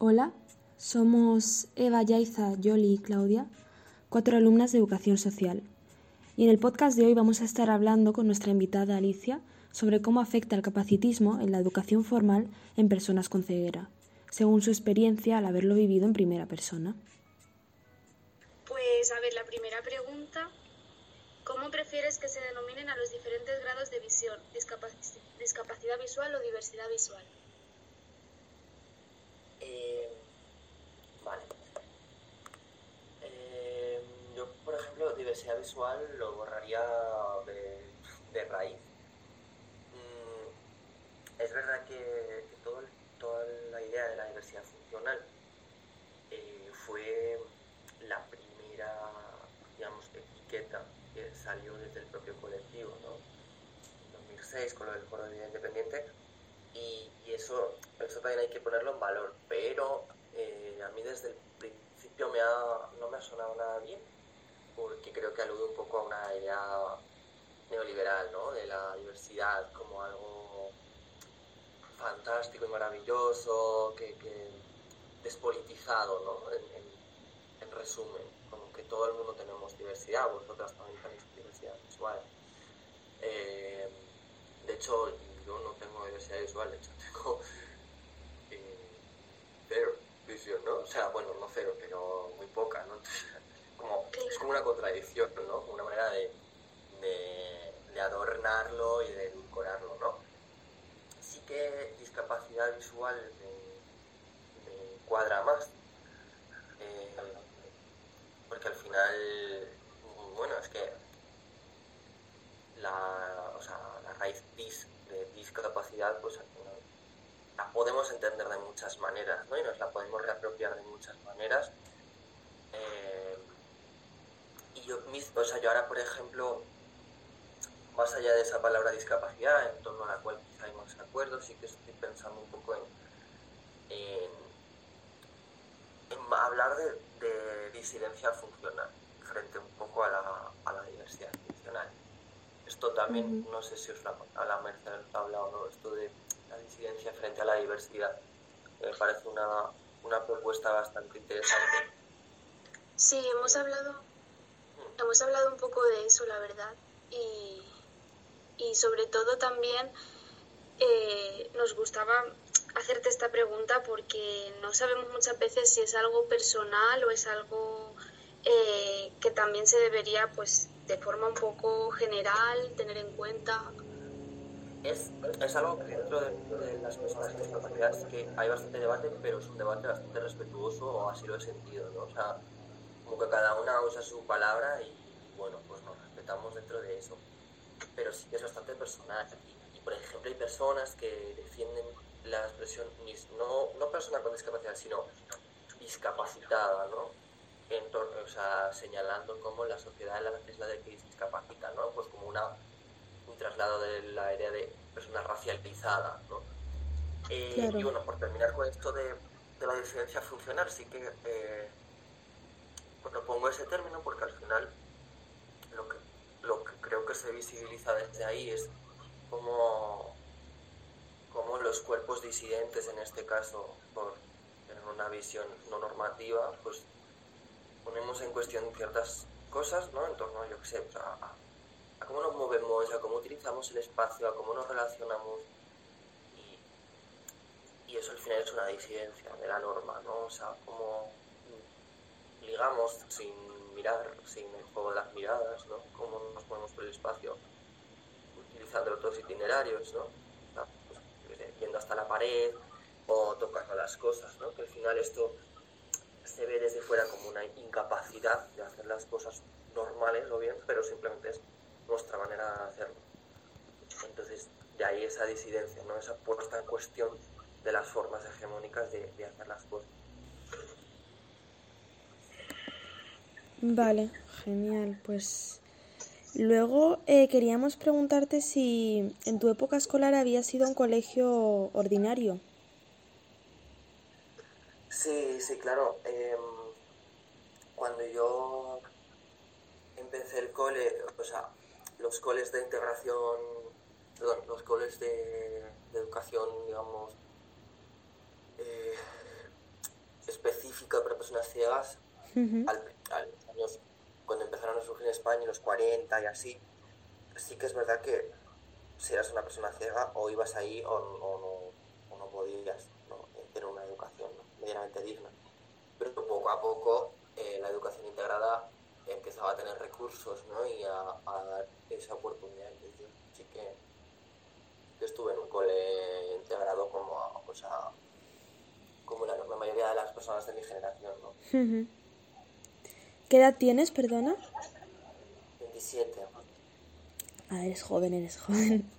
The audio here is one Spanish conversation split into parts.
Hola, somos Eva, Yaiza, Yoli y Claudia, cuatro alumnas de Educación Social. Y en el podcast de hoy vamos a estar hablando con nuestra invitada Alicia sobre cómo afecta el capacitismo en la educación formal en personas con ceguera, según su experiencia al haberlo vivido en primera persona. Pues a ver, la primera pregunta, ¿cómo prefieres que se denominen a los diferentes grados de visión, discapacidad visual o diversidad visual? Eh, vale. Eh, yo, por ejemplo, diversidad visual lo borraría de, raíz. Mm, es verdad que, toda la idea de la diversidad funcional eh, fue la primera, digamos, etiqueta que salió desde el propio colectivo, ¿no? En 2006 con lo del Foro Independiente y, eso, eso también hay que ponerlo en valor, pero eh, a mí desde el principio no me ha sonado nada bien, porque creo que alude un poco a una idea neoliberal, ¿no? De la diversidad como algo fantástico y maravilloso, que, despolitizado, ¿no? En, resumen, como que todo el mundo tenemos diversidad, vosotras también tenéis diversidad visual. Eh, de hecho, yo no tengo diversidad visual, de hecho tengo cero visión, ¿no? O sea, bueno, no cero, pero muy poca, ¿no? como, es como una contradicción, ¿no? Una manera de, de, adornarlo y de edulcorarlo, ¿no? Sí que discapacidad visual me, cuadra más, eh, porque al final, bueno, es que la, o sea, la raíz dis de discapacidad, pues la podemos entender de muchas maneras, ¿no? Y nos la podemos reapropiar de muchas maneras. Eh, y yo, o sea, yo ahora, por ejemplo, más allá de esa palabra discapacidad, en torno a la cual quizá hay más acuerdos, sí que estoy pensando un poco en, en, hablar de, disidencia funcional frente un poco a la, a la diversidad funcional. Esto también, no sé si os la, a la Merced ha hablado o no, esto de la disidencia frente a la diversidad. Me parece una, una propuesta bastante interesante. Sí, hemos hablado, mm. hemos hablado un poco de eso, la verdad. Y, y sobre todo también eh, nos gustaba hacerte esta pregunta porque no sabemos muchas veces si es algo personal o es algo eh, que también se debería pues de forma un poco general, tener en cuenta? Es, es algo que dentro de, las personas con discapacidad que hay bastante debate, pero es un debate bastante respetuoso, o así lo he sentido. O sea, como que cada una usa su palabra y, bueno, pues nos respetamos dentro de eso. Pero sí que es bastante personal. Y, por ejemplo, hay personas que defienden la expresión, no, no persona con discapacidad, sino discapacitada, ¿no? o sea, señalando cómo la sociedad es la de que discapacita, ¿no? Pues como una, un traslado de la idea de persona racializada, ¿no? Eh, y bueno, por terminar con esto de, de la disidencia funcional, sí que eh, propongo ese término porque al final lo que, lo que creo que se visibiliza desde ahí es cómo, cómo los cuerpos disidentes, en este caso, por tener una visión no normativa, pues ponemos en cuestión ciertas cosas, ¿no? En torno, yo qué sé, a, cómo nos movemos, a cómo utilizamos el espacio, a cómo nos relacionamos. Y, eso al final es una disidencia de la norma, ¿no? O sea, cómo ligamos sin mirar, sin el juego de las miradas, ¿no? Cómo nos movemos por el espacio utilizando otros itinerarios, ¿no? O pues, yendo hasta la pared o tocando las cosas, ¿no? Que al final esto se ve desde fuera como una incapacidad de hacer las cosas normales o bien, pero simplemente es nuestra manera de hacerlo. Entonces, de ahí esa disidencia, ¿no? esa puesta en cuestión de las formas hegemónicas de, hacer las cosas. Vale, genial. Pues luego eh, queríamos preguntarte si en tu época escolar había sido un colegio ordinario. Sí, sí, claro. Em, cuando yo empecé el cole, o sea, los coles de integración, perdón, los coles de, educación, digamos, eh, específica para personas ciegas, al, años, cuando empezaron a surgir en España, en los 40 y así, sí que es verdad que si eras una persona ciega o ibas ahí o, no, o no, podías tener una educación medianamente digna. Pero poco a poco eh, la educación integrada empezaba a tener recursos ¿no? y a, dar esa oportunidad. Yo sí que, estuve en un cole integrado como, o sea, como la, mayoría de las personas de mi generación. ¿no? ¿Qué edad tienes, perdona? 27. Ah, eres joven, eres joven.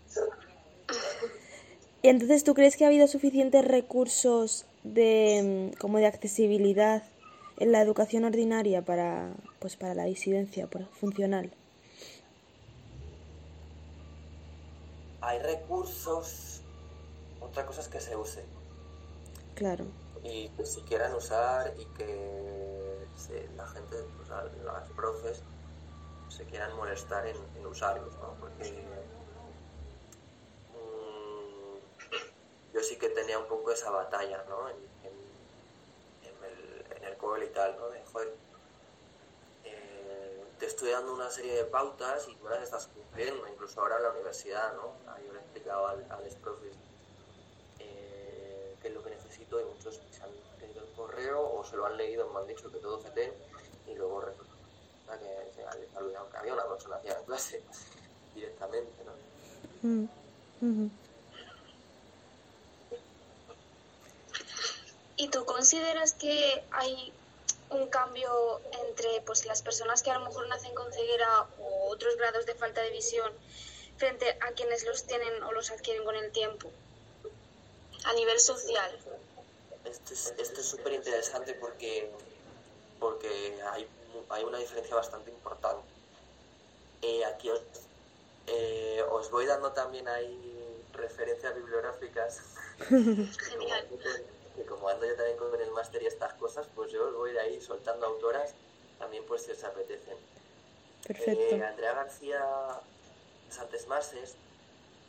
¿Y entonces tú crees que ha habido suficientes recursos de como de accesibilidad en la educación ordinaria para pues para la disidencia funcional? Hay recursos, otra cosa es que se use. Claro. Y que se quieran usar y que la gente, sea, las profes, se quieran molestar en, usarlos, ¿no? Porque mm, yo sí que tenía un poco esa batalla, ¿no? En, cole y tal, ¿no? De, joder, eh, te estoy dando una serie de pautas y tú las estás cumpliendo, incluso ahora en la universidad, ¿no? Yo le he explicado a, los profes eh, qué es lo que necesito y muchos se han leído el correo o se lo han leído, me han dicho que todo se ten y luego resulta que se ha olvidado que había una persona en clase directamente, ¿no? Mm, ¿Y tú consideras que hay un cambio entre pues las personas que a lo mejor nacen con ceguera o otros grados de falta de visión frente a quienes los tienen o los adquieren con el tiempo a nivel social? Esto es súper interesante porque, porque hay hay una diferencia bastante importante. Eh, aquí eh, os, voy dando también ahí referencias bibliográficas. Genial. Que como ando yo también con el máster y estas cosas, pues yo os voy de ahí soltando autoras también pues si os apetecen. Perfecto. Eh, Andrea García Santes Mases,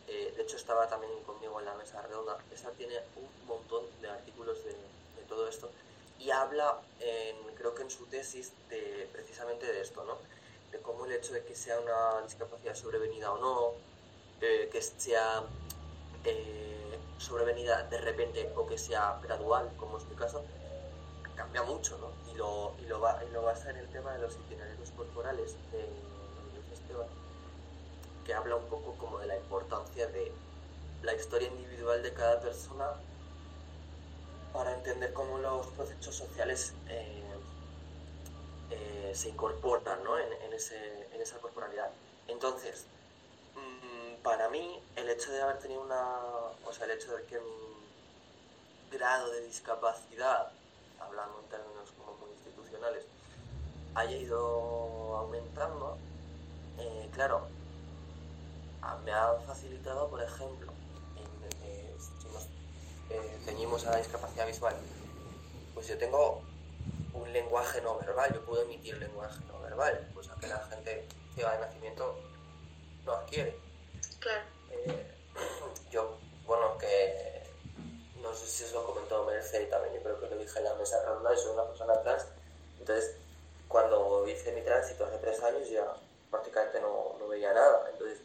de hecho estaba también conmigo en la mesa redonda, esa tiene un montón de artículos de todo esto y habla, en, creo que en su tesis, de, precisamente de esto, ¿no? De cómo el hecho de que sea una discapacidad sobrevenida o no, que sea eh, sobrevenida de repente o que sea gradual, como es mi caso, cambia mucho, ¿no? Y lo, y lo, va, y lo basa en el tema de los itinerarios corporales de Esteban, que habla un poco como de la importancia de la historia individual de cada persona para entender cómo los procesos sociales eh, eh, se incorporan ¿no? en, ese, en, esa corporalidad. Entonces, mm, para mí, el hecho de haber tenido una. O sea, el hecho de que mi grado de discapacidad, hablando en términos como muy institucionales, haya ido aumentando, eh, claro, me ha facilitado, por ejemplo, teñimos a la discapacidad visual, pues yo tengo un lenguaje no verbal, yo puedo emitir lenguaje no verbal, pues que la gente ciega de nacimiento no adquiere. Claro. Eh, yo, bueno, que no sé si os lo comentó Mercedes también, yo creo que lo dije en la mesa redonda, yo soy una persona trans, entonces cuando hice mi tránsito hace tres años ya prácticamente no, no veía nada, entonces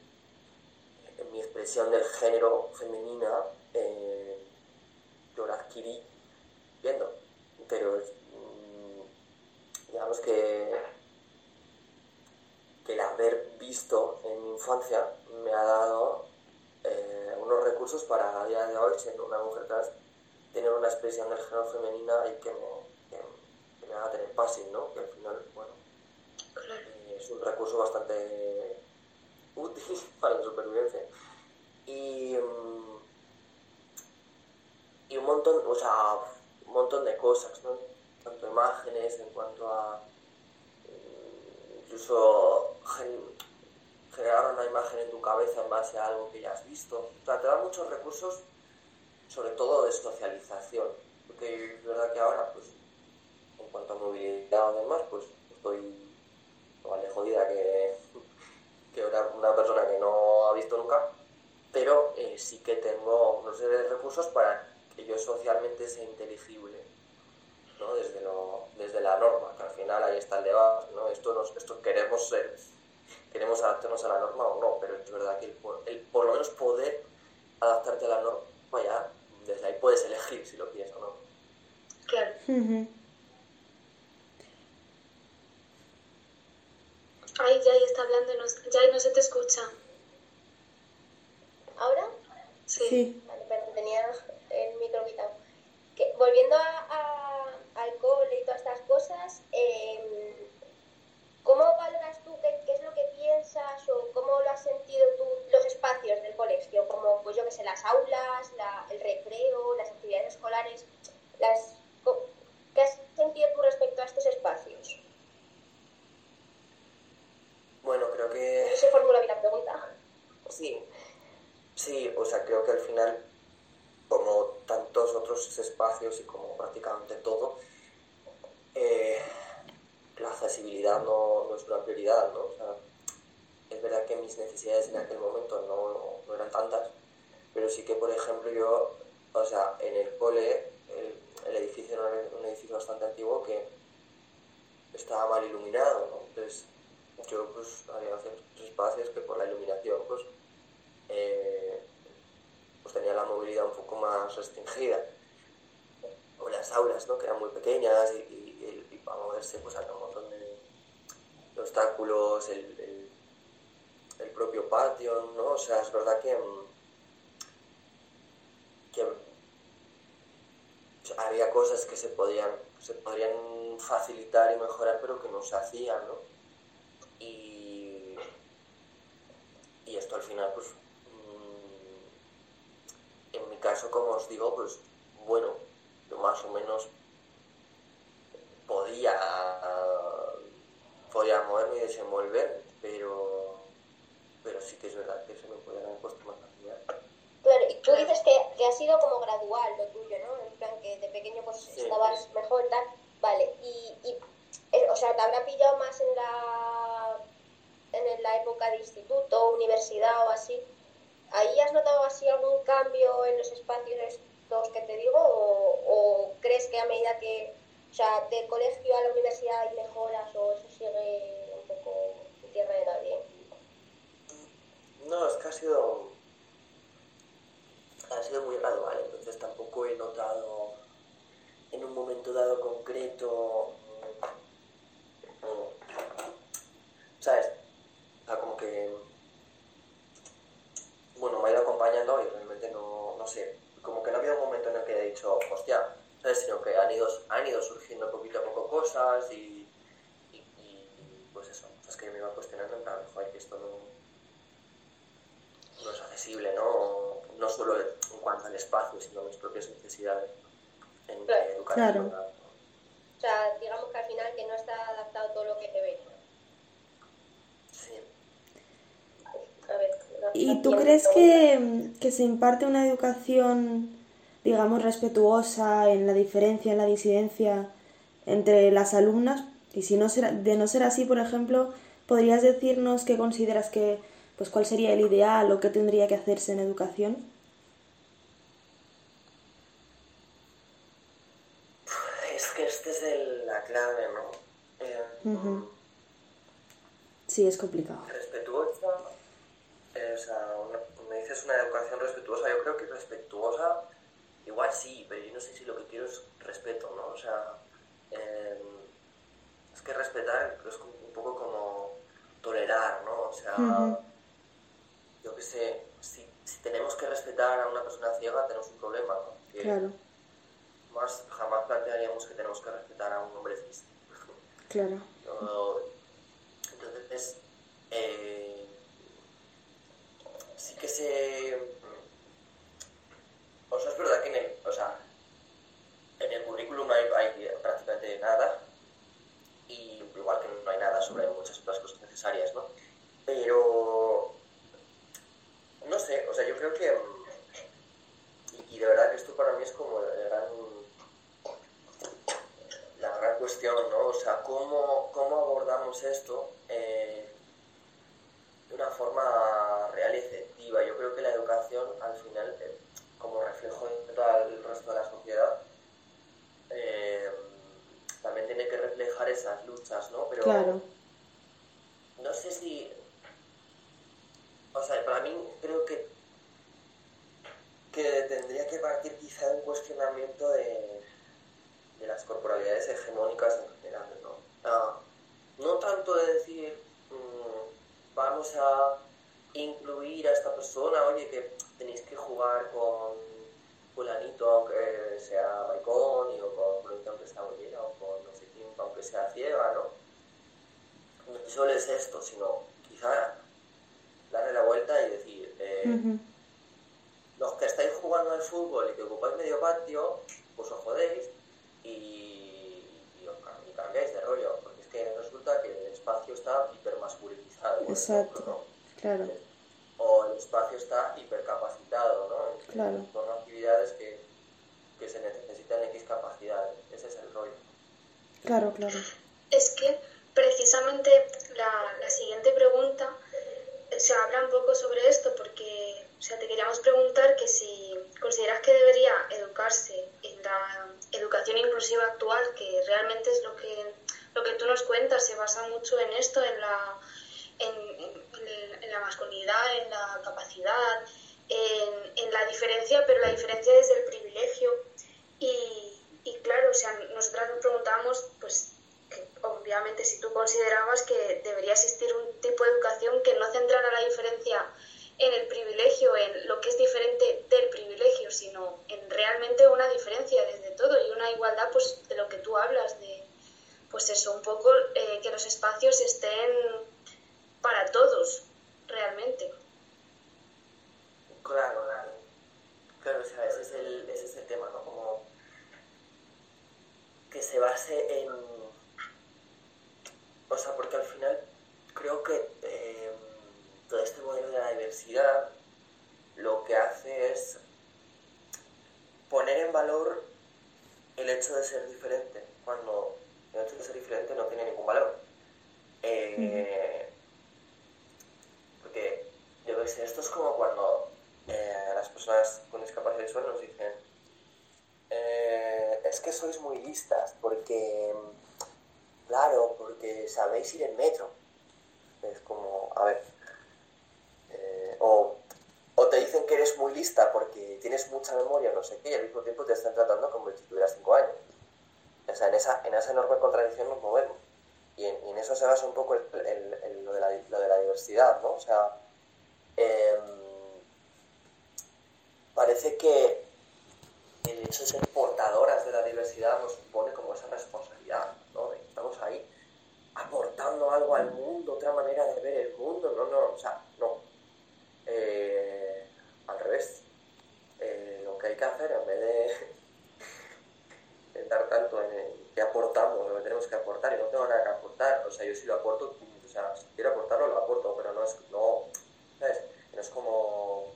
mi expresión del género femenina eh, yo la adquirí viendo, pero mm, digamos que, que el haber visto en mi infancia me ha dado eh, unos recursos para a día de hoy, siendo una mujer trans, tener una expresión del género femenina y que me, que, me haga tener passing, ¿no? Que al final, bueno, eh, es un recurso bastante útil para la supervivencia. Y, mm, y un montón, o sea, un montón de cosas, ¿no? Tanto imágenes, en cuanto a mm, incluso generar una imagen en tu cabeza en base a algo que ya has visto. O sea, te da muchos recursos, sobre todo de socialización. Porque es verdad que ahora, pues, en cuanto a movilidad o demás, pues estoy igual de jodida que, que una, persona que no ha visto nunca, pero eh, sí que tengo unos recursos para que yo socialmente sea inteligible. ¿no? desde, lo, desde la norma, que al final ahí está el debate, ¿no? Esto, nos, esto queremos, ser, queremos adaptarnos a la norma o no, pero es verdad que el, el, por lo menos poder adaptarte a la norma, ya desde ahí puedes elegir si lo quieres o no. Claro. Ay, Jai está hablando, no, Jai no se te escucha. ¿Ahora? Sí. Vale, pero tenía el micro quitado. Que, volviendo a, al cole y todas estas cosas, eh, ¿cómo valoras tú qué, qué, es lo que piensas o cómo lo has sentido tú los espacios del colegio? Como, pues yo que sé, las aulas, la, el recreo, las actividades escolares, las, ¿qué has sentido tú respecto a estos espacios? Bueno, creo que... No se formula bien la pregunta. Sí, sí, o sea, creo que al final, como tantos otros espacios y como prácticamente todo, eh, la accesibilidad no, no, es una prioridad, ¿no? O sea, es verdad que mis necesidades en aquel momento no, no, eran tantas, pero sí que, por ejemplo, yo, o sea, en el cole, el, el edificio era un edificio bastante antiguo que estaba mal iluminado, ¿no? Entonces, yo pues había ciertos espacios que por la iluminación pues, eh, pues tenía la movilidad un poco más restringida. O las aulas, ¿no? que eran muy pequeñas y, y, y para moverse pues había un montón de, obstáculos, el, el, el, propio patio, ¿no? O sea, es verdad que, que había cosas que se podían, se podrían facilitar y mejorar, pero que no se hacían, ¿no? Y, y esto al final, pues, mm, en mi caso, como os digo, pues, bueno, yo más o menos podía, podía moverme y desenvolver, pero, pero sí que es verdad que se me podía haber tú dices que, que, ha sido como gradual lo tuyo, ¿no? En plan que de pequeño pues sí, estabas mejor, tal. Vale, y, y o sea, te habrá pillado más en la, en la época de instituto, universidad o así. ¿Ahí has notado así algún cambio en los espacios estos que te digo? ¿O, o crees que a medida que, o sea, del colegio a la universidad hay mejoras o eso sigue un poco en tierra de nadie? No, es que ha sido, ha sido muy gradual, entonces tampoco he notado en un momento dado concreto ¿sabes? O sea, como que, bueno, me ha ido acompañando y realmente no, no sé, como que no ha habido un momento en el que he dicho, hostia, ¿sabes? Sino que han ido, han ido surgiendo poquito a poco cosas y, y, pues eso, es que me iba cuestionando plan, joder, que esto no, no es accesible, ¿no? No solo en cuanto al espacio, sino mis propias necesidades en claro. educación. Claro. O sea, digamos que al final que no está adaptado todo lo que te ve. Sí. A ver, ¿Y tú crees que, que, se imparte una educación, digamos, respetuosa en la diferencia, en la disidencia entre las alumnas? Y si no será, de no ser así, por ejemplo, ¿podrías decirnos qué consideras que, pues cuál sería el ideal o qué tendría que hacerse en educación? Es que este es el, la clave, ¿no? Eh, uh -huh. Sí, es complicado. Respetuosa, eh, o sea, una, me dices una educación respetuosa, yo creo que respetuosa, igual sí, pero yo no sé si lo que quiero es respeto, ¿no? O sea, eh, es que respetar es un poco como tolerar, ¿no? O sea, uh -huh. yo qué sé, si, si, tenemos que respetar a una persona ciega, tenemos un problema, ¿no? Que claro. Más, jamás plantearíamos que tenemos que respetar a un hombre cis. Claro. No, entonces, eh, sí que se... O sea, es verdad que en el, o sea, en el currículum no hay, hay prácticamente nada, y igual que no hay nada sobre muchas otras cosas necesarias, ¿no? Pero, no sé, o sea, yo creo que, y, y de verdad que esto para mí es como el gran, la gran cuestión, ¿no? O sea, ¿cómo, cómo abordamos esto eh, de una forma real y efectiva? Yo creo que la educación, al final, eh, como reflejo de todo el resto de la sociedad, eh, esas luchas, ¿no? Pero Claro. no sé si... O sea, para mí creo que, que tendría que partir quizá de un cuestionamiento de, de las corporalidades hegemónicas en general, ¿no? No tanto de decir, mm, vamos a incluir a esta persona, oye, que tenéis que jugar con fulanito aunque sea maricón o con fulanito aunque sea bollera o con no sé quién aunque sea ciega, ¿no? No solo es esto, sino quizá darle la vuelta y decir, eh. Los que estáis jugando al fútbol y que ocupáis medio patio, pues os jodéis y, y os y cambiáis de rollo, porque es que resulta que el espacio está hipermasculinizado, Exacto. ejemplo, Claro, ¿no? O el espacio está hipercapacitado, ¿no? En- Claro. a actividades que, que se necesitan X capacidades. Ese es el rollo. claro, claro. Es que precisamente la, la siguiente pregunta se habla un poco sobre esto porque o sea, te queríamos preguntar que si consideras que debería educarse en la educación inclusiva actual, que realmente es lo que, lo que tú nos cuentas, se basa mucho en esto, en la, en, la masculinidad, en la capacidad, en, la diferencia, pero la diferencia desde el privilegio. Y, y claro, o sea, nosotras nos preguntamos, pues, obviamente si tú considerabas que debería existir un tipo de educación que no centrara la diferencia en el privilegio, en lo que es diferente del privilegio, sino en realmente una diferencia desde todo y una igualdad, pues, de lo que tú hablas, de, pues eso, un poco eh, que los espacios estén para todos, realmente. Claro, claro. Claro, o sea, ese es el, ese es el tema, ¿no? Como que se base en... O sea, porque al final creo que eh, todo este modelo de la diversidad lo que hace es poner en valor el hecho de ser diferente, cuando el hecho de ser diferente no tiene ningún valor. Eh, Porque, yo sé, esto es como cuando eh, las personas con discapacidad visual nos dicen, eh, es que sois muy listas, porque, claro, porque sabéis ir en metro. Es como, a ver, eh, o, te dicen que eres muy lista porque tienes mucha memoria, no sé qué, y al mismo tiempo te están tratando como si tuvieras cinco años. O sea, en esa, en esa enorme contradicción nos movemos. Y en, eso se basa un poco lo, de la, lo de la diversidad, ¿no? O sea, em, parece que el hecho de ser portadoras de la diversidad nos supone como esa responsabilidad, ¿no? De que estamos ahí algo al mundo, otra manera de ver el mundo, no, no, o sea, no. Eh, al revés. Eh, lo que hay que hacer en vez de pensar tanto en el que aportamos, lo que tenemos que aportar, y no tengo nada que aportar, o sea, yo si lo aporto, o sea, si quiero aportarlo, lo aporto, pero no es, no, ¿sabes? No es como,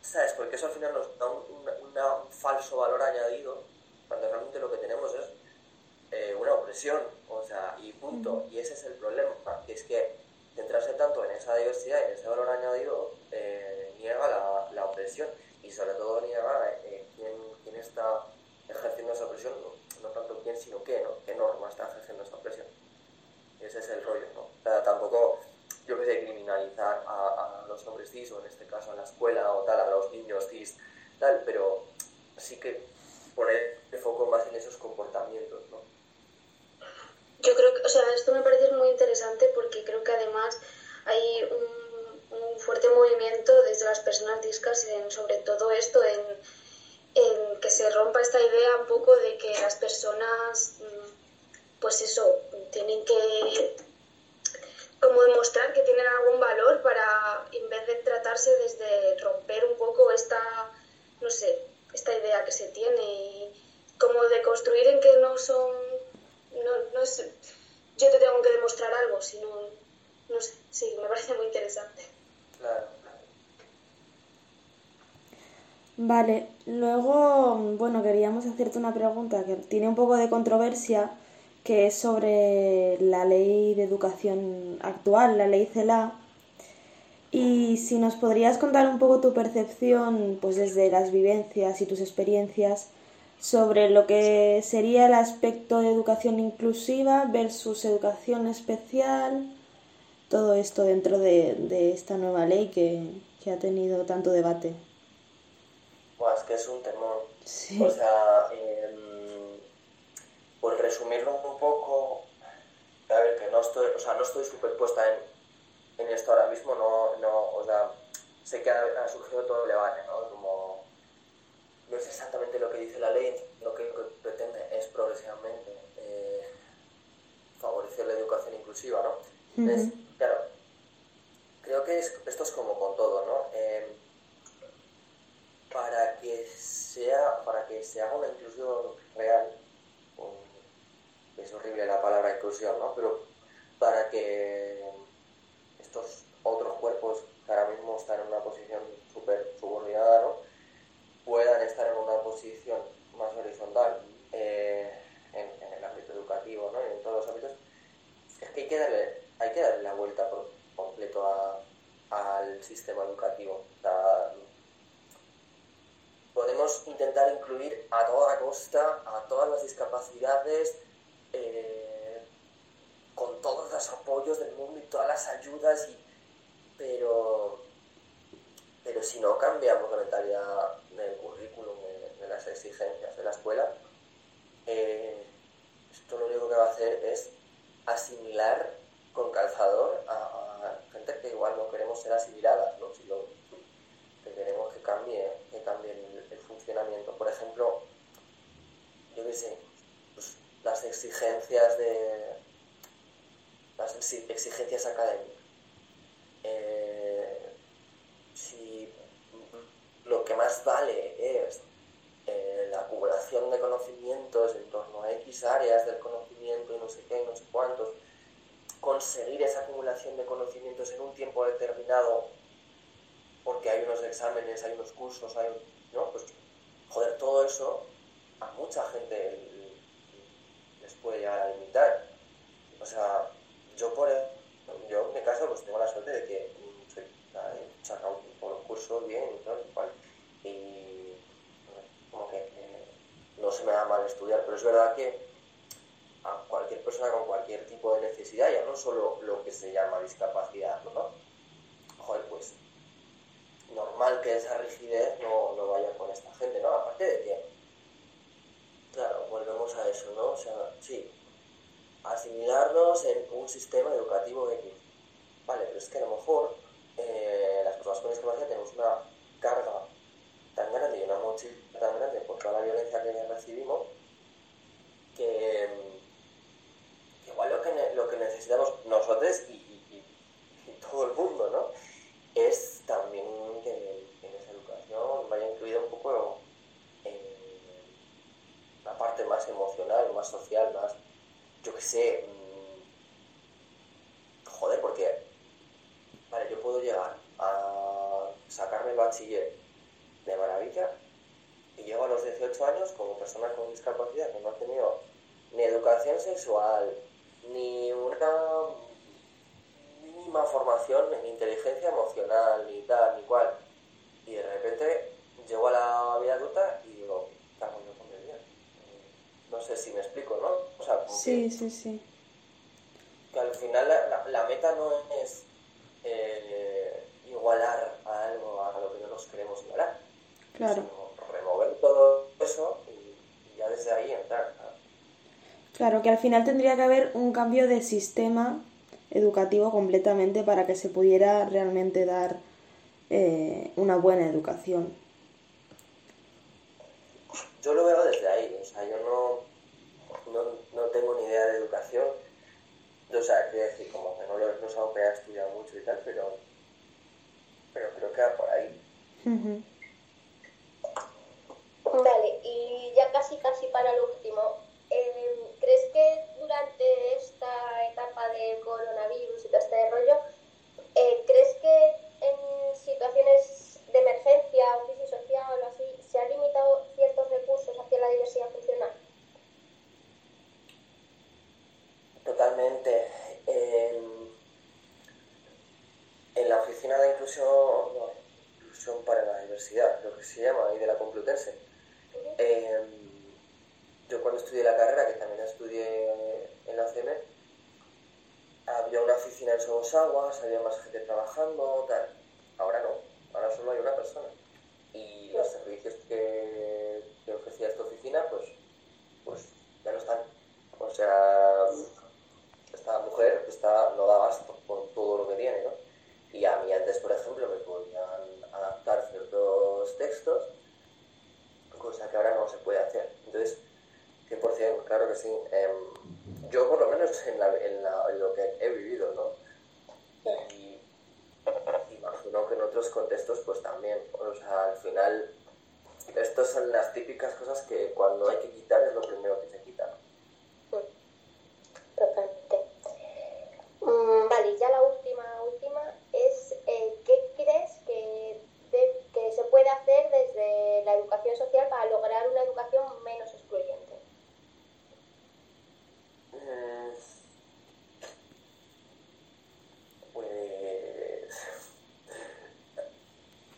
¿sabes? Porque eso al final nos da un, un falso valor añadido, cuando realmente lo que tenemos es eh, una opresión, y punto, y ese es el problema, es que centrarse tanto en esa diversidad y en ese valor añadido eh, niega la, la opresión, y sobre todo niega eh, quién, quién está ejerciendo esa opresión, no, no tanto quién, sino qué, ¿no? ¿Qué norma está ejerciendo esa opresión? Ese es el rollo, ¿no? Tampoco, yo que sé, criminalizar a, a los hombres cis, o en este caso a la escuela, o tal, a los niños cis, tal, pero sí que poner el foco más en esos comportamientos, ¿no? Yo creo que, o sea, esto me parece muy interesante porque creo que además hay un, un fuerte movimiento desde las personas discas en sobre todo esto, en, en que se rompa esta idea un poco de que las personas, mm, pues eso, tienen que como demostrar que tienen algún valor para, en vez de tratarse desde romper un poco esta, no sé, esta idea que se tiene y como de construir en que no son, no, no sé, yo te tengo que demostrar algo, sino, no sé, sí, me parece muy interesante. Claro, claro. Luego, bueno, queríamos hacerte una pregunta que tiene un poco de controversia, que es sobre la ley de educación actual, la ley CELA. Y si nos podrías contar un poco tu percepción, pues desde las vivencias y tus experiencias, sobre lo que sería el aspecto de educación inclusiva versus educación especial, todo esto dentro de, esta nueva ley que, ha tenido tanto debate. Es que es un temor. O sea, em, por resumirlo un poco, a ver, que no estoy, o sea, no estoy superpuesta en, en esto ahora mismo, no, no, o sea, sé que ha, surgido todo el debate, ¿no? Como no es exactamente lo que dice la ley, lo que pretende es progresivamente eh, favorecer la educación inclusiva, ¿no? Entonces, claro, creo que esto es como con todo, ¿no? Em, para que sea, para que se haga una inclusión real, es horrible la palabra inclusión, ¿no? Pero para que estos otros cuerpos que ahora mismo están en una posición súper subordinada, ¿no? puedan estar en una posición más horizontal eh, en, el ámbito educativo ¿no? y en todos los ámbitos, es que hay que darle, hay que darle la vuelta por completo al sistema educativo. podemos intentar incluir a a todas las discapacidades, eh, con todos los apoyos del mundo y todas las ayudas, y, pero pero si no cambiamos la mentalidad del currículum, de, las exigencias de la escuela, eh, esto lo único que va a hacer es asimilar con calzador a, gente que igual no queremos ser asimiladas, ¿no? Si que queremos que cambie el, funcionamiento. Por ejemplo, pues, las exigencias de las exigencias académicas. Eh, si lo que más vale es eh, la acumulación de conocimientos en torno a X áreas del conocimiento y no sé qué, no sé cuántos, conseguir esa acumulación de conocimientos en un tiempo determinado, porque hay unos exámenes, hay unos cursos, hay, ¿no? Pues, joder, todo eso a mucha gente les puede llegar a limitar. O sea, yo por yo en mi caso pues tengo la suerte de que soy, sacado por los cursos bien y tal y cual. Y como que no se me da mal estudiar, pero es verdad que a cualquier persona con cualquier tipo de necesidad, ya no solo lo que se llama discapacidad, ¿no? Joder, pues normal que esa rigidez no, no vaya con esta gente, ¿no? Aparte de que, a eso, ¿no? O sea, sí, asimilarnos en un sistema educativo X. Vale, pero es que a lo mejor eh, las personas con discapacidad tenemos una carga tan grande y una mochila tan grande por toda la violencia que recibimos que, igual lo que, lo que necesitamos nosotros y, todo el mundo, ¿no? Es también que, en esa educación vaya incluida un poco en la parte emocional, más social, más, yo qué sé, mm, joder, porque vale, yo puedo llegar a sacarme el bachiller de maravilla y llego a los 18 años como persona con discapacidad que no ha tenido ni educación sexual, ni una mínima formación en inteligencia emocional, ni tal, ni cual. Y de repente llego a la vida adulta y digo, ¿qué hago yo con mi vida? No sé si me explico, ¿no? O sea, sí, sí, sí. Que al final la meta no es eh, igualar a algo a lo que no nos queremos igualar. Claro. remover todo eso y, ya desde ahí entrar. Claro, que al final tendría que haber un cambio de sistema educativo completamente para que se pudiera realmente dar eh, una buena educación. Yo lo veo desde ahí, o sea, yo no, no, no tengo ni idea de educación, o sea, quiero decir, como que no, lo, no algo que haya estudiado mucho y tal, pero, pero creo que va por ahí. Vale, y ya casi casi para lo último, em, ¿crees que durante esta etapa de coronavirus y todo este rollo, eh, ¿crees que en situaciones de emergencia o crisis social o así, se han limitado la diversidad funcional? Totalmente. en la oficina de inclusión, inclusión para la diversidad, lo que se llama ahí de la Complutense, em, yo cuando estudié la carrera, que también estudié en la CM, había una oficina en Somosaguas, había más gente trabajando, tal. Ahora no, ahora solo hay una persona. Y los servicios que ofrecía esta oficina, pues, pues ya no están. O sea, esta mujer está, no da basto con todo lo que tiene, ¿no? Y a mí antes, por ejemplo, me podían adaptar ciertos textos, cosa que ahora no se puede hacer. Entonces, 100%, claro que sí. Em, yo por lo menos en, la, en, la, en, lo que he vivido, ¿no? Y imagino que en otros contextos pues también. O sea, al final, estas son las típicas cosas que cuando hay que quitar es lo primero que se quita. ¿no? Totalmente. Mm, vale, ya la última, última es eh, ¿qué crees que, de, que se puede hacer desde la educación social para lograr una educación menos excluyente? Pues.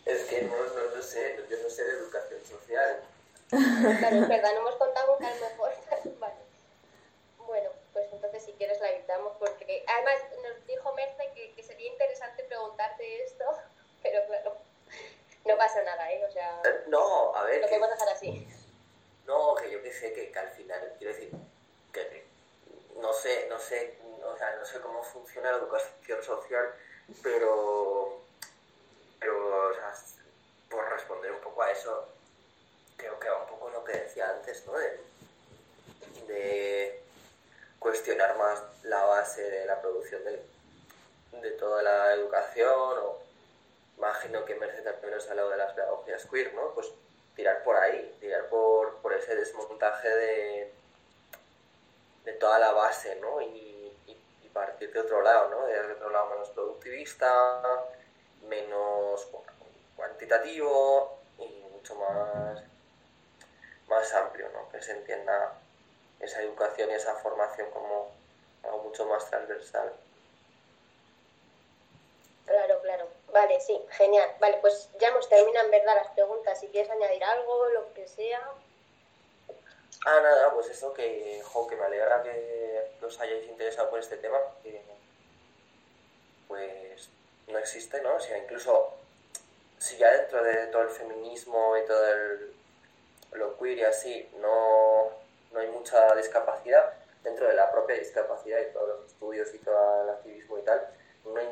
Es que no, no, no sé, yo no sé de educación social. Claro, es verdad, no hemos contado nunca a lo mejor. vale. Bueno, pues entonces si quieres la evitamos porque además nos dijo Merce que, que sería interesante preguntarte esto, pero claro, no pasa nada, ¿eh? O sea, No, a ver. lo que- podemos dejar así. No, que yo que sé que, que al final, quiero decir, que que no sé, no sé, o sea, no sé cómo funciona la educación social, pero, pero, o sea, por responder un poco a eso, que decía antes, ¿no? De, cuestionar más la base de la producción de, de toda la educación, o imagino que Merced también nos ha hablado de las pedagogías queer, ¿no? Pues tirar por ahí, tirar por, por ese desmontaje de, de toda la base, ¿no? Y, partir de otro lado, ¿no? De otro lado menos productivista, menos cuantitativo y mucho más, más amplio, ¿no? Que se entienda esa educación y esa formación como algo mucho más transversal. Claro, claro. Vale, sí, genial. Vale, pues ya hemos terminado en verdad las preguntas. Si quieres añadir algo, lo que sea. Ah, nada, pues eso que, jo, que me alegra que, que os hayáis interesado por este tema, que pues no existe, ¿no? O sea, incluso si ya dentro de todo el feminismo y todo el, lo queer y así no, no hay mucha discapacidad, dentro de la propia discapacidad y todos los estudios y todo el activismo y tal, no hay,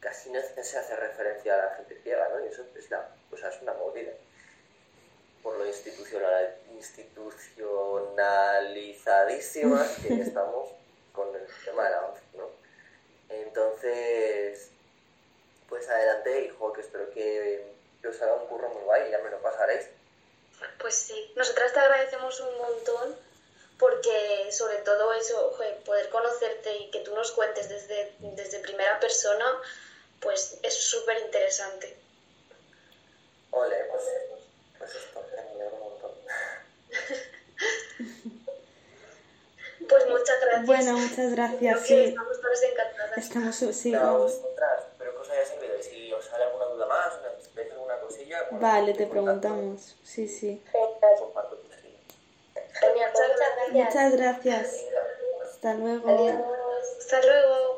casi no se hace referencia a la gente ciega, ¿no? Y eso es, la, o sea, es una movida por lo institucional, institucionalizadísimas que estamos con el tema de la ONCE, ¿no? Entonces, pues adelante, hijo, que espero que, que os haga un curro muy guay y ya me lo pasaréis. Pues sí, nosotras te agradecemos un montón porque sobre todo eso, poder conocerte y que tú nos cuentes desde, desde primera persona, pues es súper interesante. Ole, pues, pues esto, me un montón. Pues muchas gracias. Bueno, muchas gracias, sí. Estamos todas encantadas. Estamos, sí. No, vosotras, pero que os haya servido. Y si os sale alguna duda más, si veis alguna cosilla, pues, Vale, te preguntamos. Sí, sí. Genial. muchas gracias. Muchas gracias. Hasta luego. Adiós. Hasta luego.